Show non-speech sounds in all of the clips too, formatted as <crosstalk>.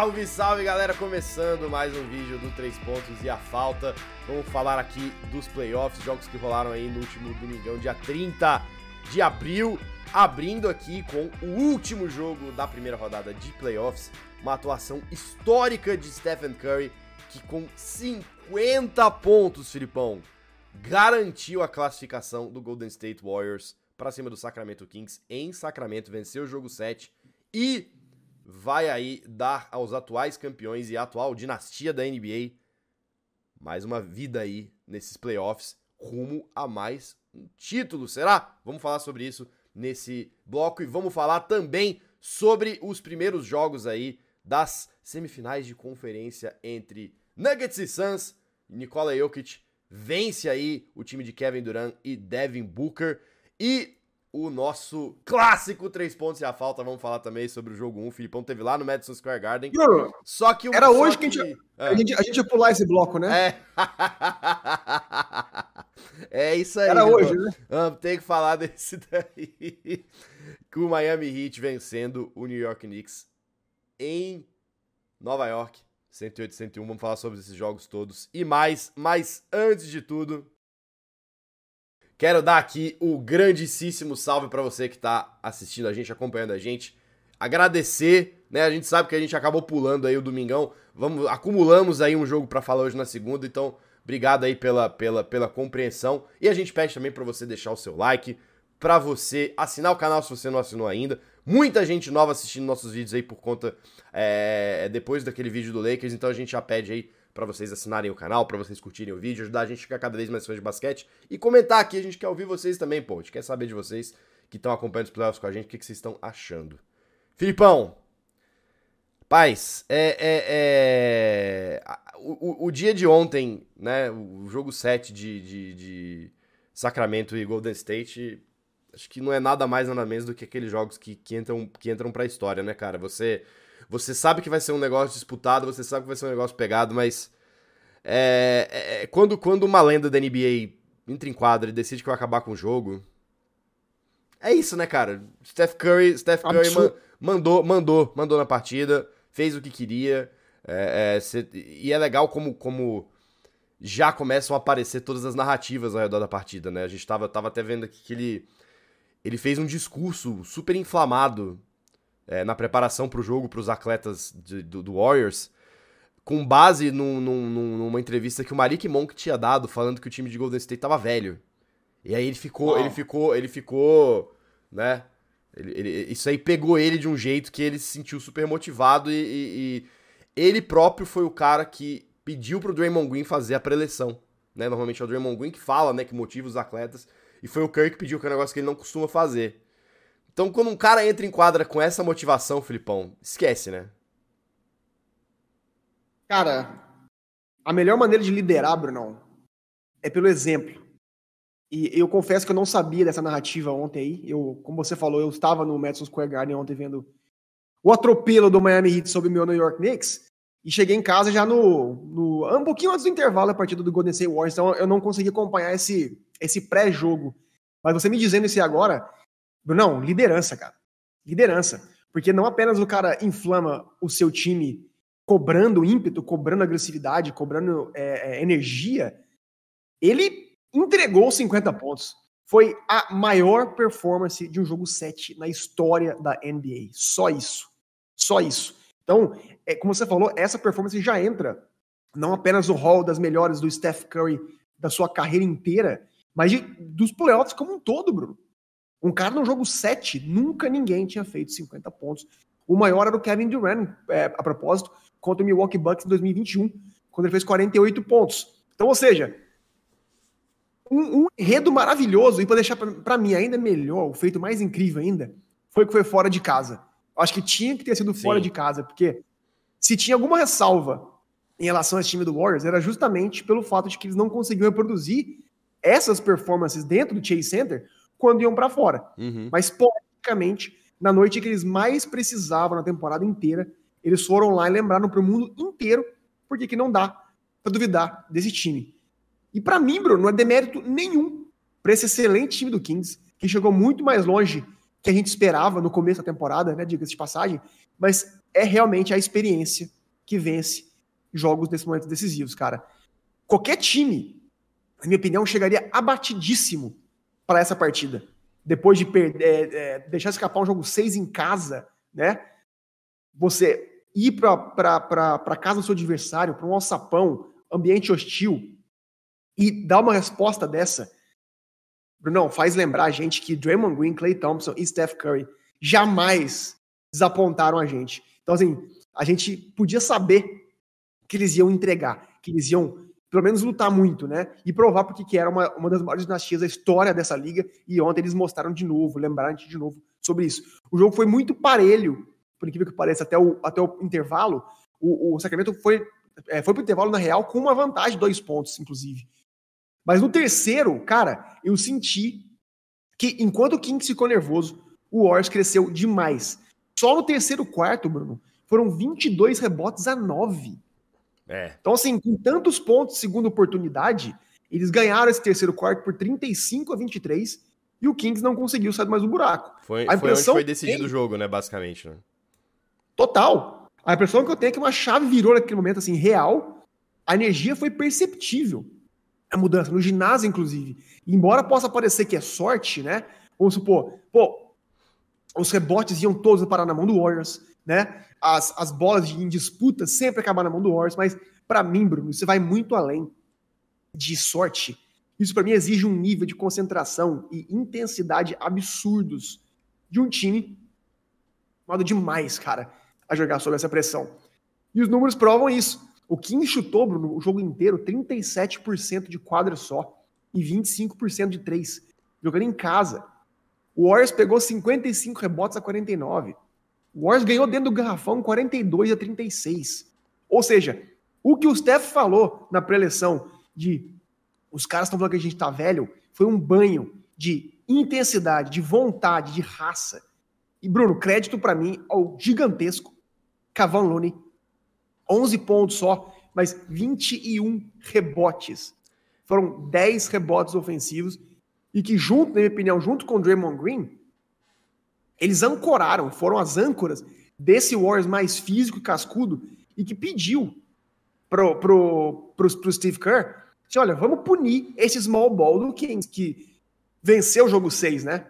Salve, salve galera! Começando mais um vídeo do 3 pontos e a falta. Vamos falar aqui dos playoffs, jogos que rolaram aí no último domingão, dia 30 de abril. Abrindo aqui com o último jogo da primeira rodada de playoffs, uma atuação histórica de Stephen Curry, que com 50 pontos, Filipão, garantiu a classificação do Golden State Warriors para cima do Sacramento Kings em Sacramento, venceu o jogo 7 e vai aí dar aos atuais campeões e atual dinastia da NBA mais uma vida aí nesses playoffs rumo a mais um título, será? Vamos falar sobre isso nesse bloco e vamos falar também sobre os primeiros jogos aí das semifinais de conferência entre Nuggets e Suns. Nikola Jokic vence aí o time de Kevin Durant e Devin Booker e o nosso clássico três pontos e a falta. Vamos falar também sobre o jogo 1. O Filipão teve lá no Madison Square Garden. só que o, Era hoje que, que, a, gente, é. a, gente, a gente ia pular esse bloco, né? É. <laughs> é isso aí. Era hoje, né? Vamos ter que falar desse <laughs> daí. Com o Miami Heat vencendo o New York Knicks em Nova York. 108, 101. Vamos falar sobre esses jogos todos e mais. Mas antes de tudo, Quero dar aqui o grandíssimo salve para você que está assistindo a gente, acompanhando a gente. Agradecer, né? A gente sabe que a gente acabou pulando aí o domingão. Vamos, acumulamos aí um jogo para falar hoje na segunda, então obrigado aí pela, pela, pela compreensão. E a gente pede também para você deixar o seu like, para você assinar o canal se você não assinou ainda. Muita gente nova assistindo nossos vídeos aí por conta é, depois daquele vídeo do Lakers, então a gente já pede aí para vocês assinarem o canal, para vocês curtirem o vídeo, ajudar a gente a ficar cada vez mais fãs de basquete e comentar aqui, a gente quer ouvir vocês também, pô, a gente quer saber de vocês que estão acompanhando os playoffs com a gente, o que, que vocês estão achando. Filipão, paz, é, é, é... O, o, o, dia de ontem, né, o jogo 7 de, de, de Sacramento e Golden State, acho que não é nada mais nada menos do que aqueles jogos que, que entram, que entram pra história, né, cara? Você você sabe que vai ser um negócio disputado, você sabe que vai ser um negócio pegado, mas. É, é, é, quando, quando uma lenda da NBA entra em quadra e decide que vai acabar com o jogo. É isso, né, cara? Steph Curry, Steph Curry man, mandou, mandou, mandou na partida, fez o que queria. É, é, cê, e é legal como, como já começam a aparecer todas as narrativas ao redor da partida, né? A gente tava, tava até vendo aqui que ele, ele fez um discurso super inflamado é, na preparação para o jogo para os atletas de, do, do, Warriors, com base num, num, numa entrevista que o Malik Monk tinha dado, falando que o time de Golden State tava velho. E aí ele ficou, ele ficou, ele ficou, né? Ele, ele, isso aí pegou ele de um jeito que ele se sentiu super motivado e, e, e ele próprio foi o cara que pediu pro Draymond Green fazer a preleção, né? Normalmente é o Draymond Green que fala, né, que motiva os atletas, e foi o Kirk que pediu que é um negócio que ele não costuma fazer. Então, quando um cara entra em quadra com essa motivação, Filipão, esquece, né? Cara, a melhor maneira de liderar, Brunão, é pelo exemplo. E eu confesso que eu não sabia dessa narrativa ontem aí. Eu, como você falou, eu estava no Madison Square Garden ontem vendo o atropelo do Miami Heat sobre o meu New York Knicks. E cheguei em casa já no, no um pouquinho antes do intervalo da partida do Golden State Warriors, então eu não consegui acompanhar esse, esse pré-jogo. Mas você me dizendo isso agora, não, liderança, cara. Liderança. Porque não apenas o cara inflama o seu time cobrando ímpeto, cobrando agressividade, cobrando é, é, energia, ele entregou 50 pontos. Foi a maior performance de um jogo 7 na história da NBA. Só isso. Só isso. Então, é, como você falou, essa performance já entra não apenas no hall das melhores do Steph Curry da sua carreira inteira, mas de, dos playoffs como um todo, Bruno. Um cara no jogo 7, nunca ninguém tinha feito 50 pontos. O maior era o Kevin Durant, é, a propósito, contra o Milwaukee Bucks em 2021, quando ele fez 48 pontos. Então, ou seja, um, um enredo maravilhoso, e para deixar para mim ainda melhor, o feito mais incrível ainda, foi que foi fora de casa. Acho que tinha que ter sido fora Sim. de casa, porque se tinha alguma ressalva em relação a esse time do Warriors, era justamente pelo fato de que eles não conseguiam reproduzir essas performances dentro do Chase Center quando iam para fora. Uhum. Mas, politicamente, na noite que eles mais precisavam na temporada inteira, eles foram lá e lembraram para o mundo inteiro porque que não dá para duvidar desse time. E para mim, Bruno, não é demérito nenhum para esse excelente time do Kings, que chegou muito mais longe que a gente esperava no começo da temporada, né, diga-se de passagem, mas é realmente a experiência que vence jogos nesses momentos decisivos, cara. Qualquer time, na minha opinião, chegaria abatidíssimo para essa partida. Depois de perder, é, é, deixar escapar um jogo 6 em casa, né? Você ir para casa do seu adversário, para um alçapão, ambiente hostil, e dar uma resposta dessa, Brunão, faz lembrar a gente que Draymond Green, Clay Thompson e Steph Curry jamais desapontaram a gente. Então, assim, a gente podia saber que eles iam entregar, que eles iam, pelo menos, lutar muito, né? E provar porque que era uma, uma das maiores dinastias da história dessa liga. E ontem eles mostraram de novo, lembraram de novo sobre isso. O jogo foi muito parelho, por incrível que pareça, até o, até o intervalo. O, o Sacramento foi, é, foi pro intervalo, na real, com uma vantagem dois pontos, inclusive. Mas no terceiro, cara, eu senti que enquanto o Kings ficou nervoso, o Warriors cresceu demais. Só no terceiro quarto, Bruno, foram 22 rebotes a 9. É. Então, assim, com tantos pontos segunda oportunidade, eles ganharam esse terceiro quarto por 35 a 23 e o Kings não conseguiu sair mais do buraco. Foi, a foi onde foi decidido o jogo, né, basicamente. Né? Total. A impressão que eu tenho é que uma chave virou naquele momento, assim, real. A energia foi perceptível a mudança, no ginásio, inclusive. E embora possa parecer que é sorte, né? Vamos supor, pô, os rebotes iam todos parar na mão do Warriors, né? As, as bolas em disputa sempre acabar na mão do Warriors, mas para mim, Bruno, isso vai muito além de sorte. Isso para mim exige um nível de concentração e intensidade absurdos de um time modo demais, cara, a jogar sob essa pressão. E os números provam isso. O Kim chutou, Bruno, o jogo inteiro, 37% de quadra só e 25% de três, jogando em casa. O Warriors pegou 55 rebotes a 49. O Warriors ganhou dentro do garrafão 42 a 36. Ou seja, o que o Steph falou na preleção de os caras estão falando que a gente tá velho, foi um banho de intensidade, de vontade, de raça. E Bruno, crédito para mim ao gigantesco Cavan Looney 11 pontos só, mas 21 rebotes. Foram 10 rebotes ofensivos e que, junto, na minha opinião, junto com o Draymond Green, eles ancoraram, foram as âncoras desse Warriors mais físico e cascudo e que pediu pro, pro, pro, pro Steve Kerr, olha, vamos punir esse small ball do Kings, que venceu o jogo 6, né?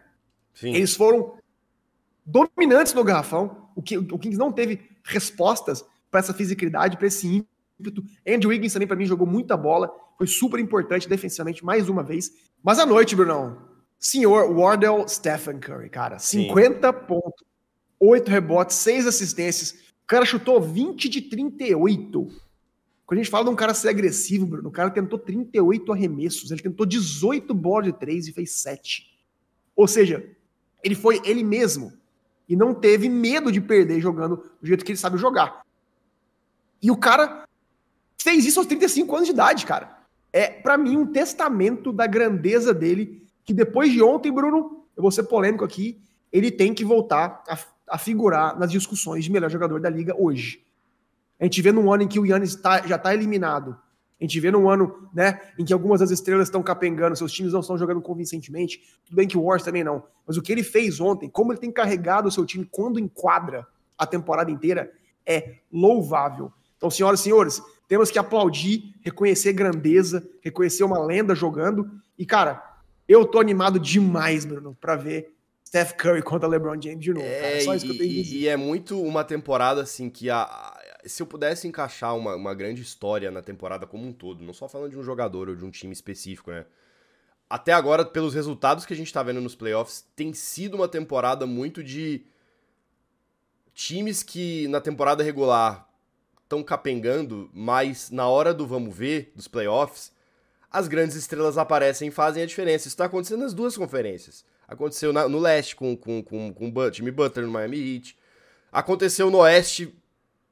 Sim. Eles foram dominantes no garrafão, o, que, o Kings não teve respostas para essa fisicalidade, para esse ímpeto. Andrew Wiggins também, para mim, jogou muita bola. Foi super importante defensivamente, mais uma vez. Mas à noite, Brunão, senhor Wardell Stephen Curry, cara. Sim. 50 pontos, 8 rebotes, 6 assistências. O cara chutou 20 de 38. Quando a gente fala de um cara ser agressivo, Bruno, o cara tentou 38 arremessos. Ele tentou 18 bolas de 3 e fez 7. Ou seja, ele foi ele mesmo. E não teve medo de perder jogando do jeito que ele sabe jogar. E o cara fez isso aos 35 anos de idade, cara. É, para mim, um testamento da grandeza dele, que depois de ontem, Bruno, eu vou ser polêmico aqui, ele tem que voltar a, a figurar nas discussões de melhor jogador da liga hoje. A gente vê num ano em que o Yannis tá, já está eliminado. A gente vê num ano né, em que algumas das estrelas estão capengando, seus times não estão jogando convincentemente. Tudo bem que o Wars também não. Mas o que ele fez ontem, como ele tem carregado o seu time quando enquadra a temporada inteira, é louvável. Então, senhoras e senhores, temos que aplaudir, reconhecer grandeza, reconhecer uma lenda jogando. E, cara, eu tô animado demais, Bruno, para ver Steph Curry contra LeBron James de novo. É, Só isso que eu tenho e, e é muito uma temporada assim que a, se eu pudesse encaixar uma, uma grande história na temporada como um todo, não só falando de um jogador ou de um time específico, né? Até agora, pelos resultados que a gente tá vendo nos playoffs, tem sido uma temporada muito de times que na temporada regular estão capengando, mas na hora do vamos ver, dos playoffs, as grandes estrelas aparecem e fazem a diferença. Isso está acontecendo nas duas conferências. Aconteceu na, no leste com, com, com, com o Jimmy Butler no Miami Heat. Aconteceu no oeste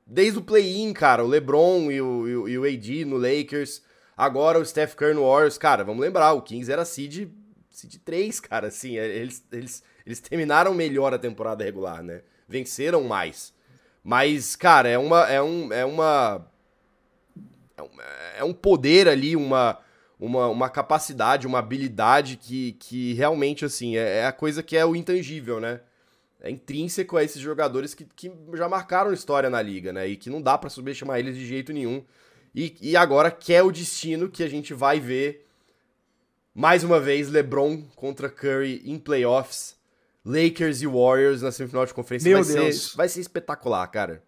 desde o play-in, cara. O LeBron e o, e, o, e o AD no Lakers. Agora o Steph Curry no Warriors. Cara, vamos lembrar, o Kings era seed, seed 3, cara. Assim, eles, eles, eles terminaram melhor a temporada regular, né? Venceram mais. Mas, cara, é uma. É, um, é uma. É um, é um poder ali, uma, uma, uma capacidade, uma habilidade que, que realmente, assim, é, é a coisa que é o intangível, né? é intrínseco a esses jogadores que, que já marcaram história na liga, né? E que não dá para subestimar eles de jeito nenhum. E, e agora que é o destino que a gente vai ver mais uma vez LeBron contra Curry em playoffs, Lakers e Warriors na semifinal de conferência. Meu vai Deus. ser vai ser espetacular, cara.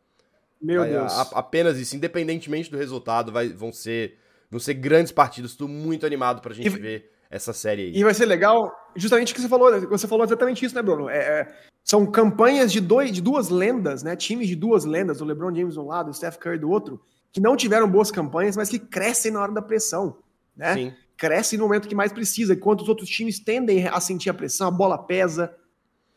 Meu Vai, Deus. a- apenas isso, independentemente do resultado, vai, vão ser vão ser grandes partidas. Tô muito animado pra gente E- ver essa série aí. E vai ser legal, justamente o que você falou, você falou exatamente isso, né, Bruno? É, é, são campanhas de, dois, de duas lendas, né? Times de duas lendas, o LeBron James de um lado, o Steph Curry do outro, que não tiveram boas campanhas, mas que crescem na hora da pressão, né? Sim. Crescem no momento que mais precisa, enquanto os outros times tendem a sentir a pressão, a bola pesa,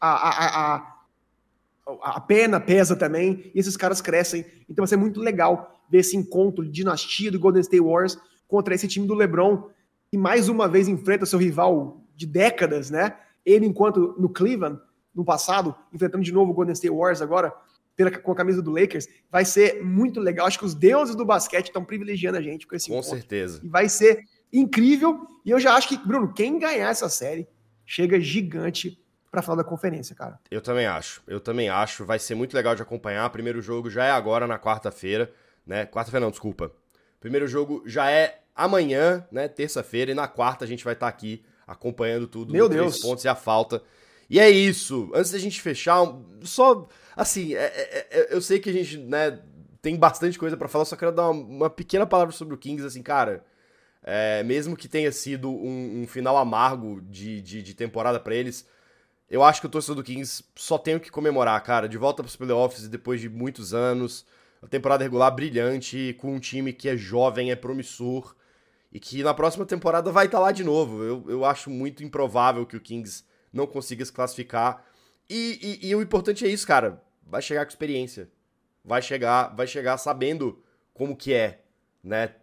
a, a, a, a, a pena pesa também, e esses caras crescem. Então vai ser muito legal ver esse encontro de dinastia do Golden State Warriors contra esse time do LeBron, que mais uma vez enfrenta seu rival de décadas, né? Ele, enquanto no Cleveland, no passado, enfrentando de novo o Golden State Warriors agora, pela, com a camisa do Lakers, vai ser muito legal. Acho que os deuses do basquete estão privilegiando a gente com esse Com encontro. certeza. E vai ser incrível. E eu já acho que, Bruno, quem ganhar essa série chega gigante pra final da conferência, cara. Eu também acho. Eu também acho. Vai ser muito legal de acompanhar. Primeiro jogo já é agora, na quarta-feira, né? Quarta-feira não, desculpa. Primeiro jogo já é amanhã, né? Terça-feira. E na quarta a gente vai estar aqui acompanhando tudo. Meu Deus. pontos e a falta. E é isso. Antes da gente fechar, só assim, é- é- é- eu sei que a gente, né, tem bastante coisa pra falar, só quero dar uma, uma pequena palavra sobre o Kings, assim, cara. é, mesmo que tenha sido um, um final amargo de, de, de temporada pra eles, eu acho que o torcedor do Kings só tem o que comemorar, cara. De volta pros playoffs depois de muitos anos. A temporada regular brilhante, com um time que é jovem, é promissor. E que na próxima temporada vai estar lá de novo. Eu, eu acho muito improvável que o Kings não consiga se classificar. E, e- e o importante é isso, cara. Vai chegar com experiência. Vai chegar, vai chegar sabendo como que é, né?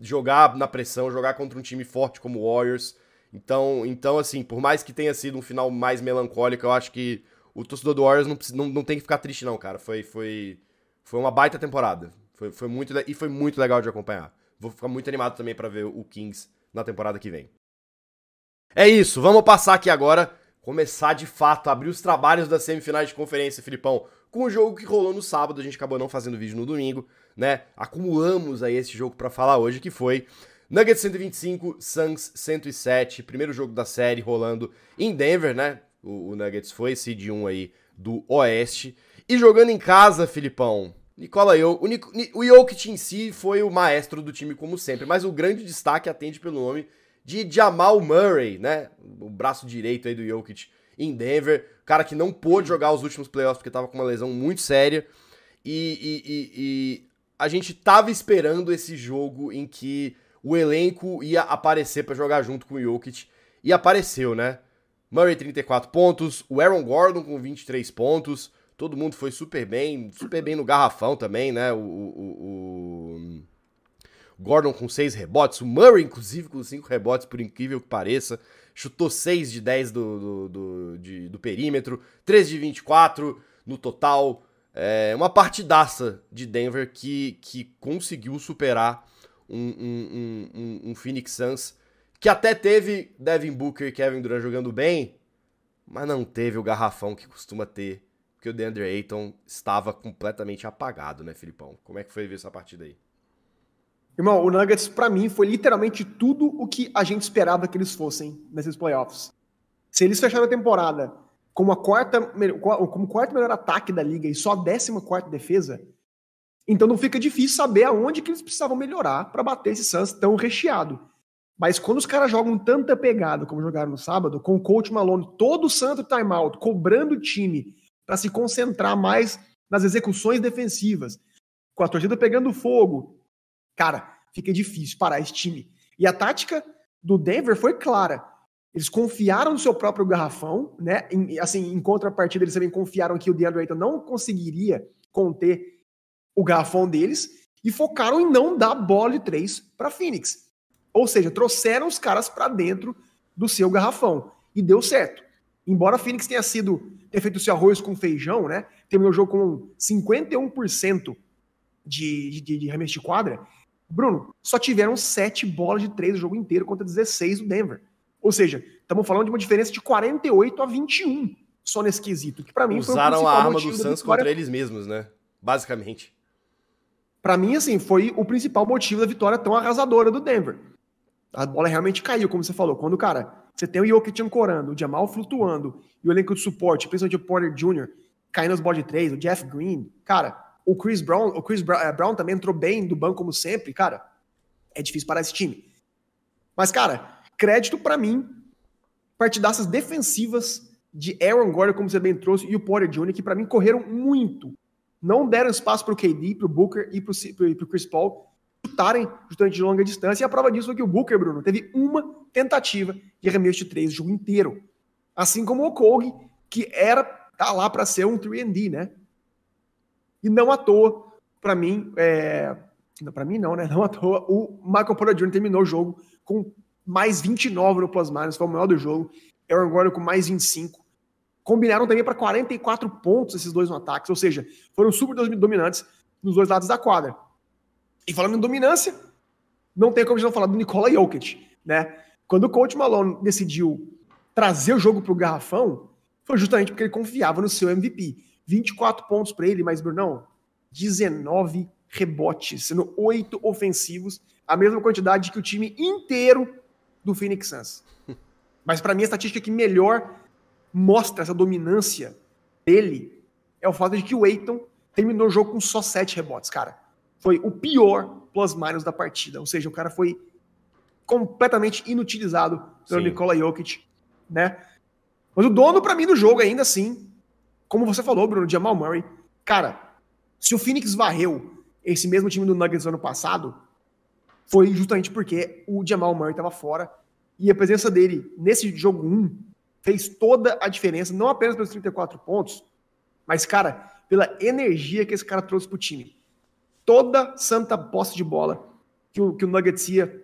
Jogar na pressão, jogar contra um time forte como o Warriors. Então, então, assim, por mais que tenha sido um final mais melancólico, eu acho que o torcedor do Warriors não, não, não tem que ficar triste, não, cara. Foi, foi, foi uma baita temporada. Foi, foi muito, e foi muito legal de acompanhar. Vou ficar muito animado também pra ver o Kings na temporada que vem. É isso, vamos passar aqui agora, começar de fato, abrir os trabalhos das semifinais de conferência, Filipão, com o jogo que rolou no sábado, a gente acabou não fazendo vídeo no domingo, né? Acumulamos aí esse jogo pra falar hoje, que foi Nuggets 125, Suns 107, primeiro jogo da série rolando em Denver, né? O, o Nuggets foi seed 1 aí do Oeste. E jogando em casa, Filipão, Nicola Jokic, o, Nic- Ni- o Jokic em si foi o maestro do time como sempre, mas o grande destaque atende pelo nome de Jamal Murray, né? O braço direito aí do Jokic em Denver, cara que não pôde jogar os últimos playoffs porque tava com uma lesão muito séria. E, e- e- e a gente tava esperando esse jogo em que o elenco ia aparecer pra jogar junto com o Jokic. E apareceu, né? Murray 34 pontos, o Aaron Gordon com 23 pontos. Todo mundo foi super bem, super bem no garrafão também, né? O, o- o- Gordon com 6 rebotes, o Murray, inclusive, com 5 rebotes, por incrível que pareça. Chutou 6 de 10 do, do, do, de- do perímetro, 3 de 24 no total. É uma partidaça de Denver que, que conseguiu superar um, um- um- um Phoenix Suns que até teve Devin Booker e Kevin Durant jogando bem, mas não teve o garrafão que costuma ter, porque o DeAndre Ayton estava completamente apagado, né, Filipão? Como é que foi ver essa partida aí? Irmão, o Nuggets, pra mim, foi literalmente tudo o que a gente esperava que eles fossem nesses playoffs. Se eles fecharam a temporada como a quarta, o quarto melhor ataque da liga e só a décima quarta defesa, então não fica difícil saber aonde que eles precisavam melhorar pra bater esse Suns tão recheado. Mas quando os caras jogam tanta pegada como jogaram no sábado, com o coach Malone todo santo timeout, cobrando o time pra se concentrar mais nas execuções defensivas, com a torcida pegando fogo, cara, fica difícil parar esse time. E a tática do Denver foi clara. Eles confiaram no seu próprio garrafão, né? Em, assim, em contrapartida, eles também confiaram que o DeAndre Ayton não conseguiria conter o garrafão deles e focaram em não dar bola de três para Phoenix. Ou seja, trouxeram os caras para dentro do seu garrafão e deu certo. Embora Phoenix tenha sido ter feito seu arroz com feijão, né? Terminou o jogo com 51% de, de, de arremesso de quadra, Bruno, só tiveram sete bolas de três o jogo inteiro contra 16 do Denver. Ou seja, estamos falando de uma diferença de 48 a 21 só nesse quesito, que para mim Usaram foi o a arma do Suns contra eles mesmos, né? Basicamente. Para mim, assim, foi o principal motivo da vitória tão arrasadora do Denver. A bola realmente caiu, como você falou. Quando, cara, você tem o Jokic ancorando, o Jamal flutuando, e o elenco de suporte, principalmente o Porter Jr., caindo nos bode 3, o Jeff Green, cara, o Chris Brown, o Chris eh, Brown também entrou bem do banco como sempre, cara, é difícil parar esse time. Mas, cara, crédito para mim, partidaças defensivas de Aaron Gordon, como você bem trouxe, e o Porter Jr., que para mim correram muito. Não deram espaço para o KD, para o Booker e para o Chris Paul chutarem justamente de longa distância. E a prova disso foi que o Booker, Bruno, teve uma tentativa de arremesso de três o jogo inteiro. Assim como o Kog, que era tá lá para ser um 3D, né? E não à toa, para mim, é... para mim não, né? Não à toa, o Michael Porter Jr. terminou o jogo com mais 29 no plus-minus, foi o maior do jogo. Aaron Gordon com mais 25. Combinaram também para 44 pontos esses dois no ataque, ou seja, foram super dominantes nos dois lados da quadra. E falando em dominância, não tem como a gente não falar do Nikola Jokic, né? Quando o coach Malone decidiu trazer o jogo para o garrafão, foi justamente porque ele confiava no seu MVP. 24 pontos para ele, mas Brunão, 19 rebotes, sendo 8 ofensivos, a mesma quantidade que o time inteiro do Phoenix Suns. <laughs> Mas para mim a estatística que melhor mostra essa dominância dele é o fato de que o Aiton terminou o jogo com só 7 rebotes, cara foi o pior plus-minus da partida. Ou seja, o cara foi completamente inutilizado pelo Sim. Nikola Jokic, né? Mas o dono para mim do jogo ainda assim, como você falou, Bruno, Jamal Murray, cara, se o Phoenix varreu esse mesmo time do Nuggets no ano passado, foi justamente porque o Jamal Murray estava fora e a presença dele nesse jogo 1 fez toda a diferença, não apenas pelos 34 pontos, mas, cara, pela energia que esse cara trouxe pro time toda santa posse de bola que o, que o Nuggets ia,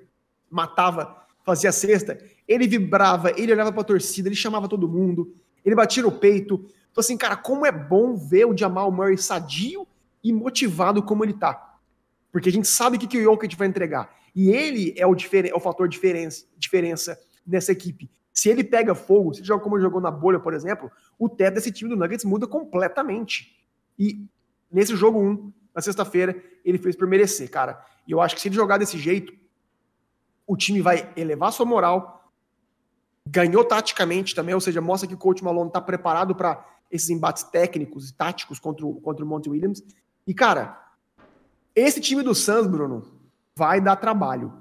matava, fazia cesta, ele vibrava, ele olhava para a torcida, ele chamava todo mundo, ele batia no peito. Então, assim, cara, como é bom ver o Jamal Murray sadio e motivado como ele tá. Porque a gente sabe o que, que o Jokic vai entregar. E ele é o, é o fator diferença, diferença nessa equipe. Se ele pega fogo, se joga como ele jogou na bolha, por exemplo, o teto desse time do Nuggets muda completamente. E nesse jogo 1, um, na sexta-feira, ele fez por merecer, cara. E eu acho que se ele jogar desse jeito, o time vai elevar sua moral, ganhou taticamente também, ou seja, mostra que o coach Malone está preparado para esses embates técnicos e táticos contra o, contra o Monty Williams. E, cara, esse time do Suns, Bruno, vai dar trabalho.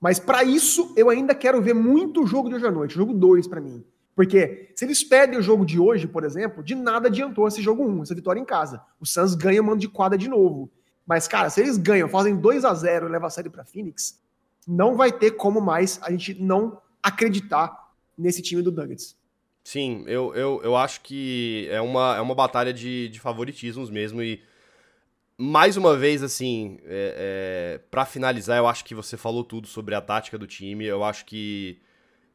Mas para isso, eu ainda quero ver muito jogo de hoje à noite, jogo 2 para mim. Porque se eles perdem o jogo de hoje, por exemplo, de nada adiantou esse jogo 1, essa vitória em casa. O Suns ganha mando de quadra de novo. Mas, cara, se eles ganham, fazem 2 a 0 e levam a série para Phoenix, não vai ter como mais a gente não acreditar nesse time do Nuggets. Sim, eu, eu, eu acho que é uma, é uma batalha de, de favoritismos mesmo e mais uma vez, assim, é, é, para finalizar, eu acho que você falou tudo sobre a tática do time. Eu acho que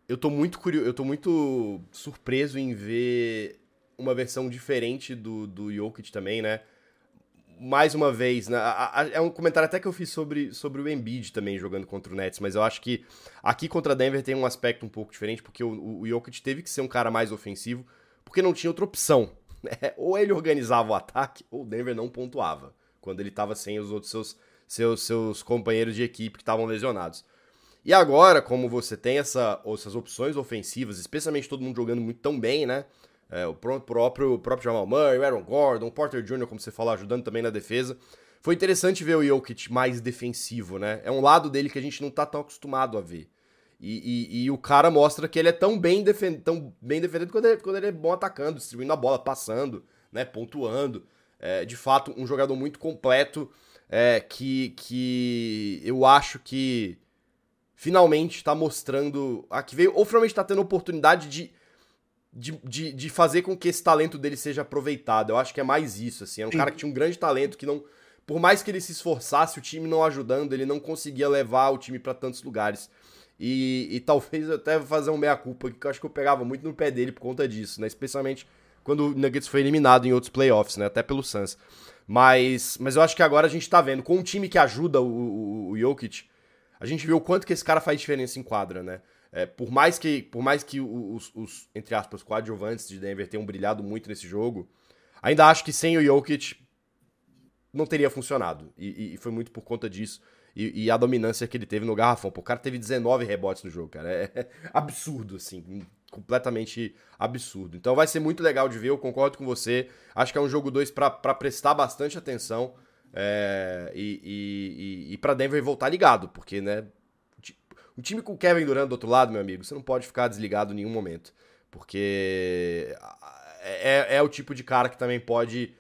eu tô muito curioso, eu tô muito surpreso em ver uma versão diferente do, do Jokic também, né? Mais uma vez, né? A, a, é um comentário até que eu fiz sobre, sobre o Embiid também jogando contra o Nets, mas eu acho que aqui contra Denver tem um aspecto um pouco diferente, porque o, o Jokic teve que ser um cara mais ofensivo, porque não tinha outra opção. <laughs> Né? Ou ele organizava o ataque, ou o Denver não pontuava, quando ele estava sem os outros seus, seus, seus companheiros de equipe que estavam lesionados. E agora, como você tem essa, essas opções ofensivas, especialmente todo mundo jogando muito tão bem, né? É, o próprio, próprio Jamal Murray, o Aaron Gordon, o Porter Jr., como você falou, ajudando também na defesa. Foi interessante ver o Jokic mais defensivo, né? É um lado dele que a gente não tá tão acostumado a ver. E, e, e o cara mostra que ele é tão bem, defend, tão bem defendido quando ele, quando ele é bom atacando, distribuindo a bola, passando, né? Pontuando. É, de fato, um jogador muito completo é, que, que eu acho que finalmente está mostrando. Aqui veio, ou finalmente está tendo oportunidade de, de, de, de, fazer com que esse talento dele seja aproveitado. Eu acho que é mais isso, assim. É um Sim. cara que tinha um grande talento, que não. Por mais que ele se esforçasse, o time não ajudando, ele não conseguia levar o time para tantos lugares. E, e <laughs> talvez até fazer um meia-culpa, que eu acho que eu pegava muito no pé dele por conta disso, né? Especialmente quando o Nuggets foi eliminado em outros playoffs, né? Até pelo Suns. Mas, mas eu acho que agora a gente tá vendo, com um time que ajuda o, o, o Jokic, a gente viu o quanto que esse cara faz diferença em quadra, né? É, por mais que, por mais que os, os, entre aspas, coadjuvantes de Denver tenham brilhado muito nesse jogo, ainda acho que sem o Jokic não teria funcionado. E, e foi muito por conta disso. E, e, a dominância que ele teve no garrafão. Pô, o cara teve 19 rebotes no jogo, cara. É, é absurdo, assim. Completamente absurdo. Então vai ser muito legal de ver, eu concordo com você. Acho que é um jogo 2 para prestar bastante atenção. É, e, e, e, e para Denver voltar ligado, porque, né? O time com Kevin Durant do outro lado, meu amigo, você não pode ficar desligado em nenhum momento. Porque é, é o tipo de cara que também pode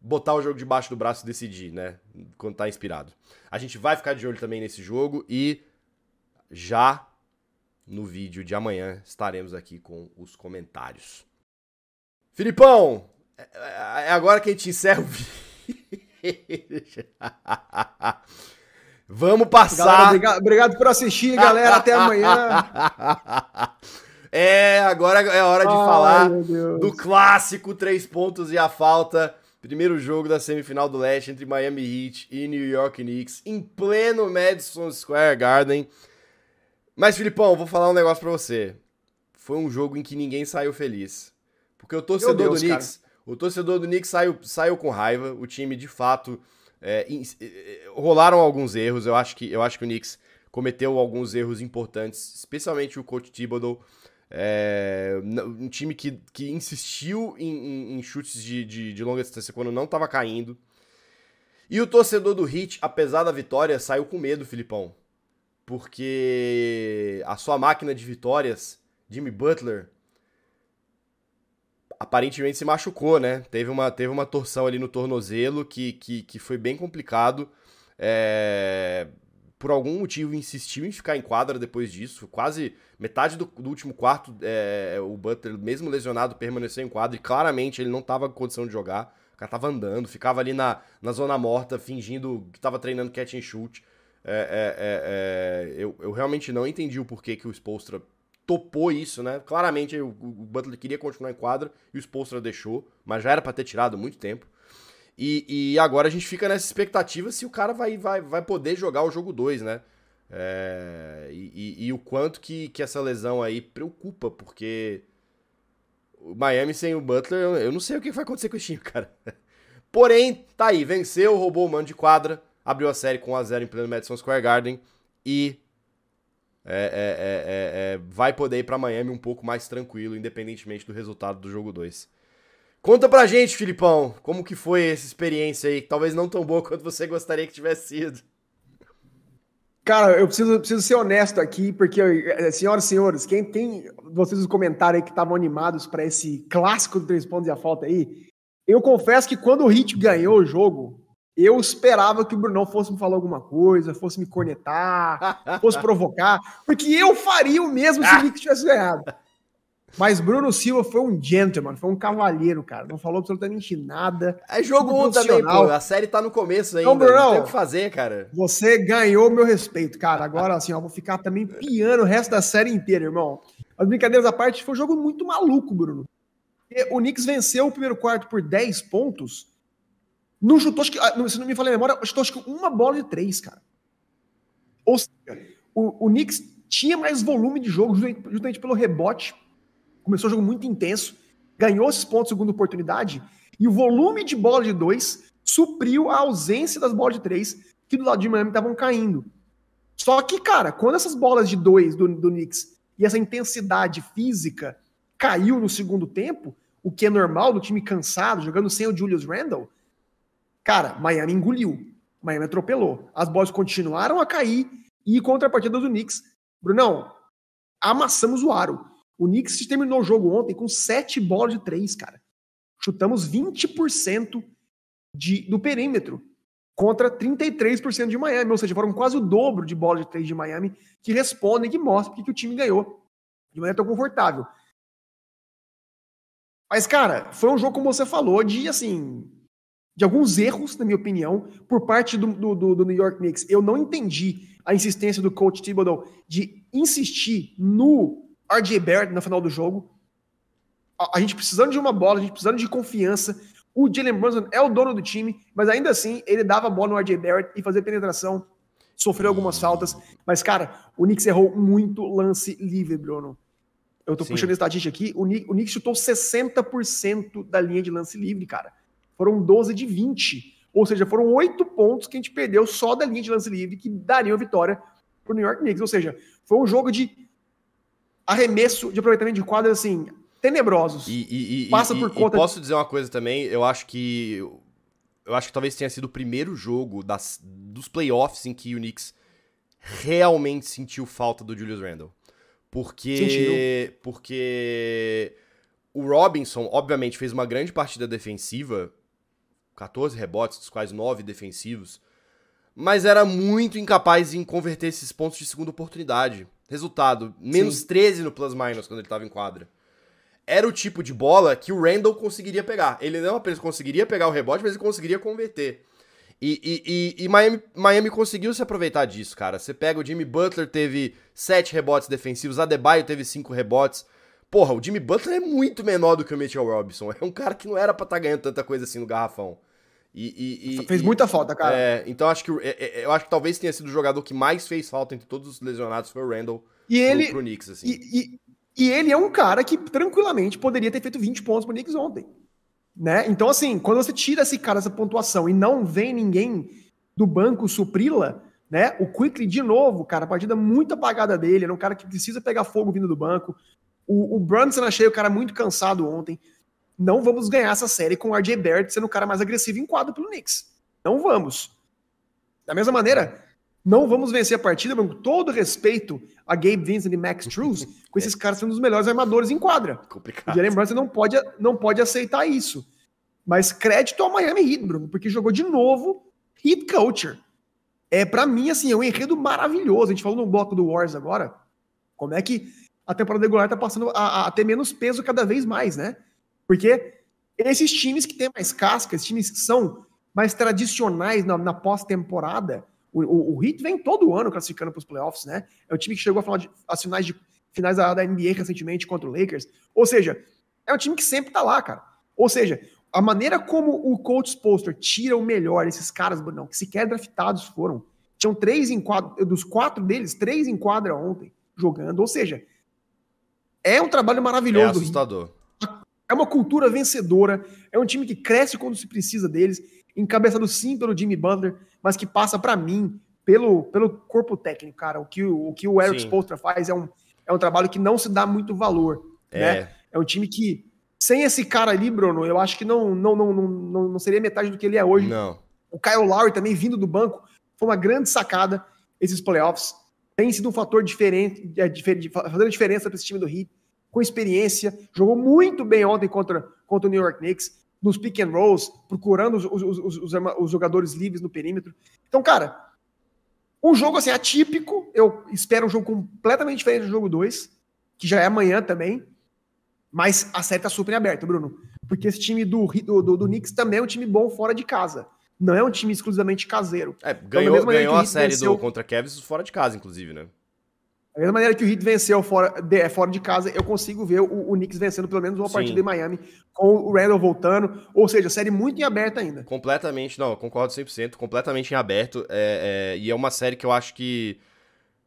botar o jogo debaixo do braço e decidir, né? Quando tá inspirado. A gente vai ficar de olho também nesse jogo e já no vídeo de amanhã estaremos aqui com os comentários. Filipão, é, é agora que a gente encerra o <laughs> vídeo. <laughs> Vamos passar. Galera, obrigado, obrigado, por assistir, galera. Até amanhã. <laughs> É, agora é hora de Ai, falar do clássico três pontos e a falta. Primeiro jogo da semifinal do Leste entre Miami Heat e New York Knicks em pleno Madison Square Garden. Mas, Filipão, vou falar um negócio pra você. Foi um jogo em que ninguém saiu feliz. Porque o torcedor Deus, do Knicks, cara. o torcedor do Knicks saiu, saiu com raiva. O time, de fato, é, rolaram alguns erros. Eu acho que eu acho que o Knicks cometeu alguns erros importantes, especialmente o coach Thibodeau. É, um time que, que insistiu em, em, em chutes de, de, de, longa distância quando não estava caindo. E o torcedor do Heat, apesar da vitória, saiu com medo, Filipão. Porque a sua máquina de vitórias, Jimmy Butler, aparentemente se machucou, né? Teve uma, teve uma torção ali no tornozelo que, que, que foi bem complicado. É, por algum motivo insistiu em ficar em quadra depois disso. Quase metade do, do último quarto, é, o Butler, mesmo lesionado, permaneceu em quadra e claramente ele não estava com condição de jogar. O cara tava andando, ficava ali na, na zona morta, fingindo que estava treinando catch and shoot. É, é, é, é, eu, eu realmente não entendi o porquê que o Spolstra topou isso, né? Claramente o, o Butler queria continuar em quadra e o Spolstra deixou, mas já era para ter tirado muito tempo. E, e, agora a gente fica nessa expectativa se o cara vai, vai, vai poder jogar o jogo 2, né? É, e, e, e, o quanto que, que essa lesão aí preocupa, porque o Miami sem o Butler, eu não sei o que vai acontecer com o time, <laughs> cara. Porém, tá aí, venceu, roubou o mano de quadra, abriu a série com 1x0 em pleno Madison Square Garden e é, é, é, é vai poder ir para Miami um pouco mais tranquilo, independentemente do resultado do jogo 2. Conta pra gente, Filipão, como que foi essa experiência aí, talvez não tão boa <laughs> quanto você gostaria que tivesse sido. Cara, eu preciso, preciso ser honesto aqui, porque, eh, senhoras e senhores, quem tem vocês nos comentários aí que estavam animados para esse clássico do três pontos e a falta aí, eu confesso que quando o Hit ganhou o jogo, eu esperava que o Brunão fosse me falar alguma coisa, fosse me cornetar, <laughs> fosse provocar, porque eu faria o mesmo se o Knicks tivesse ganhado. Mas Bruno Silva foi um gentleman, foi um cavalheiro, cara. Não falou absolutamente nada. É jogo 1 um também, pô. A série tá no começo ainda. Então, Bruno, não tem o que fazer, cara. Você ganhou meu respeito, cara. Agora, assim, ó, vou ficar também piando o resto da série inteira, irmão. As brincadeiras à parte, foi um jogo muito maluco, Bruno. O Knicks venceu o primeiro quarto por 10 pontos. Não chutou, acho que, ah, se não me falei a memória, chutou acho que uma bola de três, cara. Ou seja, o, o Knicks tinha mais volume de jogo, justamente pelo rebote começou o jogo muito intenso, ganhou esses pontos segunda oportunidade, e o volume de bola de dois supriu a ausência das bolas de três que do lado de Miami estavam caindo. Só que, cara, quando essas bolas de dois do, do Knicks e essa intensidade física caiu no segundo tempo, o que é normal do time cansado, jogando sem o Julius Randle, cara, Miami engoliu. Miami atropelou. As bolas continuaram a cair e contra a partida do Knicks, Brunão, amassamos o aro. O Knicks terminou o jogo ontem com sete bolas de três, cara. Chutamos 20% de, do perímetro contra 33% de Miami, ou seja, foram quase o dobro de bola de três de Miami que respondem, que mostram que o time ganhou de maneira tão confortável. Mas, cara, foi um jogo, como você falou, de assim. De alguns erros, na minha opinião, por parte do, do, do New York Knicks. Eu não entendi a insistência do coach Thibodeau de insistir no RJ Barrett no final do jogo. A, a, gente precisando de uma bola, a gente precisando de confiança. O Jalen Brunson é o dono do time, mas ainda assim ele dava a bola no RJ Barrett e fazia penetração sofreu algumas faltas, mas, cara, o Knicks errou muito lance livre, Bruno. Eu tô Sim. puxando a estatística aqui, o Knicks, o Knicks chutou 60% da linha de lance livre, cara. Foram 12 de 20. Ou seja, foram oito pontos que a gente perdeu só da linha de lance livre que dariam a vitória pro New York Knicks. Ou seja, foi um jogo de arremesso, de aproveitamento de quadras, assim, tenebrosos. E, e, e Passa por conta. E posso dizer uma coisa também, eu acho que. Eu acho que talvez tenha sido o primeiro jogo das, dos playoffs em que o Knicks realmente sentiu falta do Julius Randle. Porque. Sentiu. Porque. O Robinson, obviamente, fez uma grande partida defensiva 14 rebotes, dos quais 9 defensivos, mas era muito incapaz em converter esses pontos de segunda oportunidade. Resultado, menos Sim. 13 no plus-minus quando ele estava em quadra. Era o tipo de bola que o Randall conseguiria pegar. Ele não apenas conseguiria pegar o rebote, mas ele conseguiria converter. E, e, e, e, Miami, Miami conseguiu se aproveitar disso, cara. Você pega o Jimmy Butler, teve 7 rebotes defensivos, Adebayo teve 5 rebotes. Porra, o Jimmy Butler é muito menor do que o Mitchell Robinson. É um cara que não era pra estar tá ganhando tanta coisa assim no garrafão. E, e, fez muita falta, cara. É, então acho que é, é, eu acho que talvez tenha sido o jogador que mais fez falta entre todos os lesionados foi o Randall e ele, pro, pro Knicks, assim. E, e, ele é um cara que tranquilamente poderia ter feito 20 pontos pro Knicks ontem. Né? Então, assim, quando você tira esse cara dessa pontuação e não vem ninguém do banco supri-la, né? O Quickly, de novo, cara, partida muito apagada dele, era um cara que precisa pegar fogo vindo do banco. O, o Brunson achei o cara muito cansado ontem não vamos ganhar essa série com o RJ Barrett sendo o cara mais agressivo em quadro pelo Knicks. Não vamos. Da mesma maneira, não vamos vencer a partida com todo respeito a Gabe Vincent e Max Struz, com esses caras sendo os melhores armadores em quadra. Complicado. O Jalen Brunson não pode, não pode aceitar isso. Mas crédito ao Miami Heat, Bruno, porque jogou de novo Heat Culture. É, para mim, assim, é um enredo maravilhoso. A gente falou no bloco do Wars agora, como é que a temporada regular tá passando a, a ter menos peso cada vez mais, né? Porque esses times que têm mais casca, esses times que são mais tradicionais na, na pós-temporada, o, o, o, Heat vem todo ano classificando para os playoffs, né? É o time que chegou a falar de, as finais, de, finais da, da, NBA recentemente contra o Lakers. Ou seja, é um time que sempre tá lá, cara. Ou seja, a maneira como o coach Poster tira o melhor desses caras, não, que sequer draftados foram. Tinham três em quadra, dos quatro deles, três em quadra ontem jogando. Ou seja, é um trabalho maravilhoso. É assustador. É uma cultura vencedora, é um time que cresce quando se precisa deles, encabeçado sim pelo Jimmy Butler, mas que passa para mim pelo, pelo corpo técnico, cara. O que o, o, que o Eric Spoelstra faz é um, é um trabalho que não se dá muito valor, é. né? É um time que sem esse cara ali, Bruno, eu acho que não não, não, não, não seria metade do que ele é hoje. Não. O Kyle Lowry também vindo do banco foi uma grande sacada esses playoffs. Tem sido um fator diferente, é, fazendo diferença para esse time do Heat com experiência, jogou muito bem ontem contra, contra o New York Knicks, nos pick and rolls, procurando os, os, os, os, jogadores livres no perímetro. Então, cara, um jogo assim atípico, eu espero um jogo completamente diferente do jogo 2, que já é amanhã também, mas a série tá super aberta, Bruno. Porque esse time do, do, do, do Knicks também é um time bom fora de casa. Não é um time exclusivamente caseiro. É, ganhou, então, ganhou a série venceu... do contra Cavs fora de casa, inclusive, né? Da mesma maneira que o Heat venceu fora de, fora de casa, eu consigo ver o, o Knicks vencendo pelo menos uma Sim. partida em Miami, com o Randall voltando. Ou seja, série muito em aberto ainda. Completamente, não, concordo 100%, completamente em aberto. É, é, e é uma série que eu acho que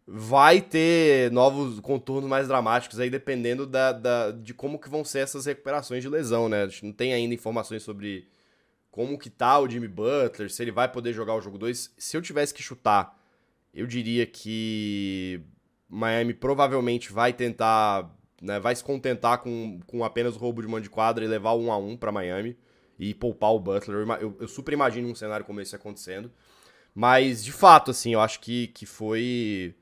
vai ter novos contornos mais dramáticos aí, dependendo da, da, de como que vão ser essas recuperações de lesão, né? A gente não tem ainda informações sobre como que tá o Jimmy Butler, se ele vai poder jogar o jogo 2. Se eu tivesse que chutar, eu diria que Miami provavelmente vai tentar, né, vai se contentar com, com apenas o roubo de mão de quadra e levar um a um para Miami e poupar o Butler. Eu, eu, super imagino um cenário como esse acontecendo. Mas, de fato, assim, eu acho que, que foi,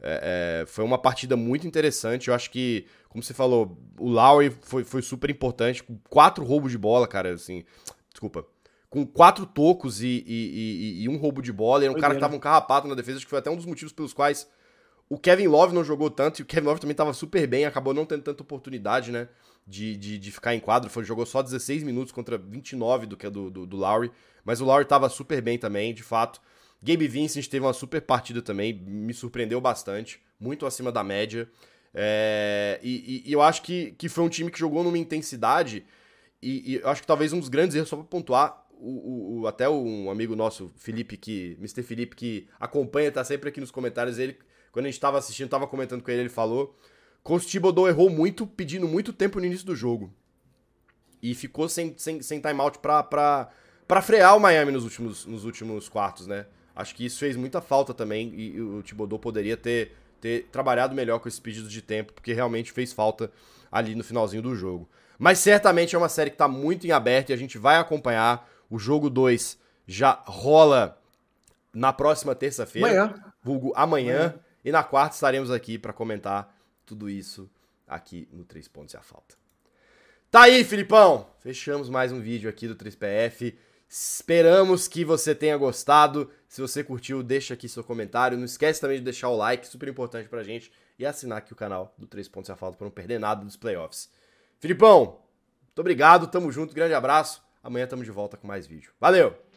é, é, foi uma partida muito interessante. Eu acho que, como você falou, o Lowry foi, foi super importante. Com quatro roubos de bola, cara, assim. Desculpa. Com quatro tocos e, e, e, e um roubo de bola. Era um cara que tava um carrapato na defesa. Acho que foi até um dos motivos pelos quais o Kevin Love não jogou tanto e o Kevin Love também estava super bem, acabou não tendo tanta oportunidade, né? De, de, de ficar em quadro. Foi, jogou só 16 minutos contra 29 do que é do, do, do Lowry. Mas o Lowry estava super bem também, de fato. Gabe Vincent teve uma super partida também, me surpreendeu bastante, muito acima da média. É, e, e, eu acho que, que foi um time que jogou numa intensidade. E, e, eu acho que talvez um dos grandes erros, só pra pontuar, o, o, até um amigo nosso, Felipe, que. Mr. Felipe, que acompanha, tá sempre aqui nos comentários. Ele, quando a gente tava assistindo, tava comentando com ele, ele falou. Coach Thibodeau errou muito, pedindo muito tempo no início do jogo. E ficou sem, sem, sem timeout pra, pra, pra frear o Miami nos últimos, nos últimos quartos, né? Acho que isso fez muita falta também. E, o Thibodeau poderia ter, ter trabalhado melhor com esses pedidos de tempo, porque realmente fez falta ali no finalzinho do jogo. Mas certamente é uma série que está muito em aberto e a gente vai acompanhar. O jogo 2 já rola na próxima terça-feira, amanhã. vulgo amanhã, amanhã. E na quarta estaremos aqui para comentar tudo isso aqui no 3 Pontos e a Falta. Tá aí, Filipão! Fechamos mais um vídeo aqui do 3PF. Esperamos que você tenha gostado. Se você curtiu, deixa aqui seu comentário. Não esquece também de deixar o like, super importante pra gente. E assinar aqui o canal do 3 Pontos e a Falta para não perder nada dos playoffs. Filipão, muito obrigado, tamo junto, grande abraço. Amanhã tamo de volta com mais vídeo. Valeu!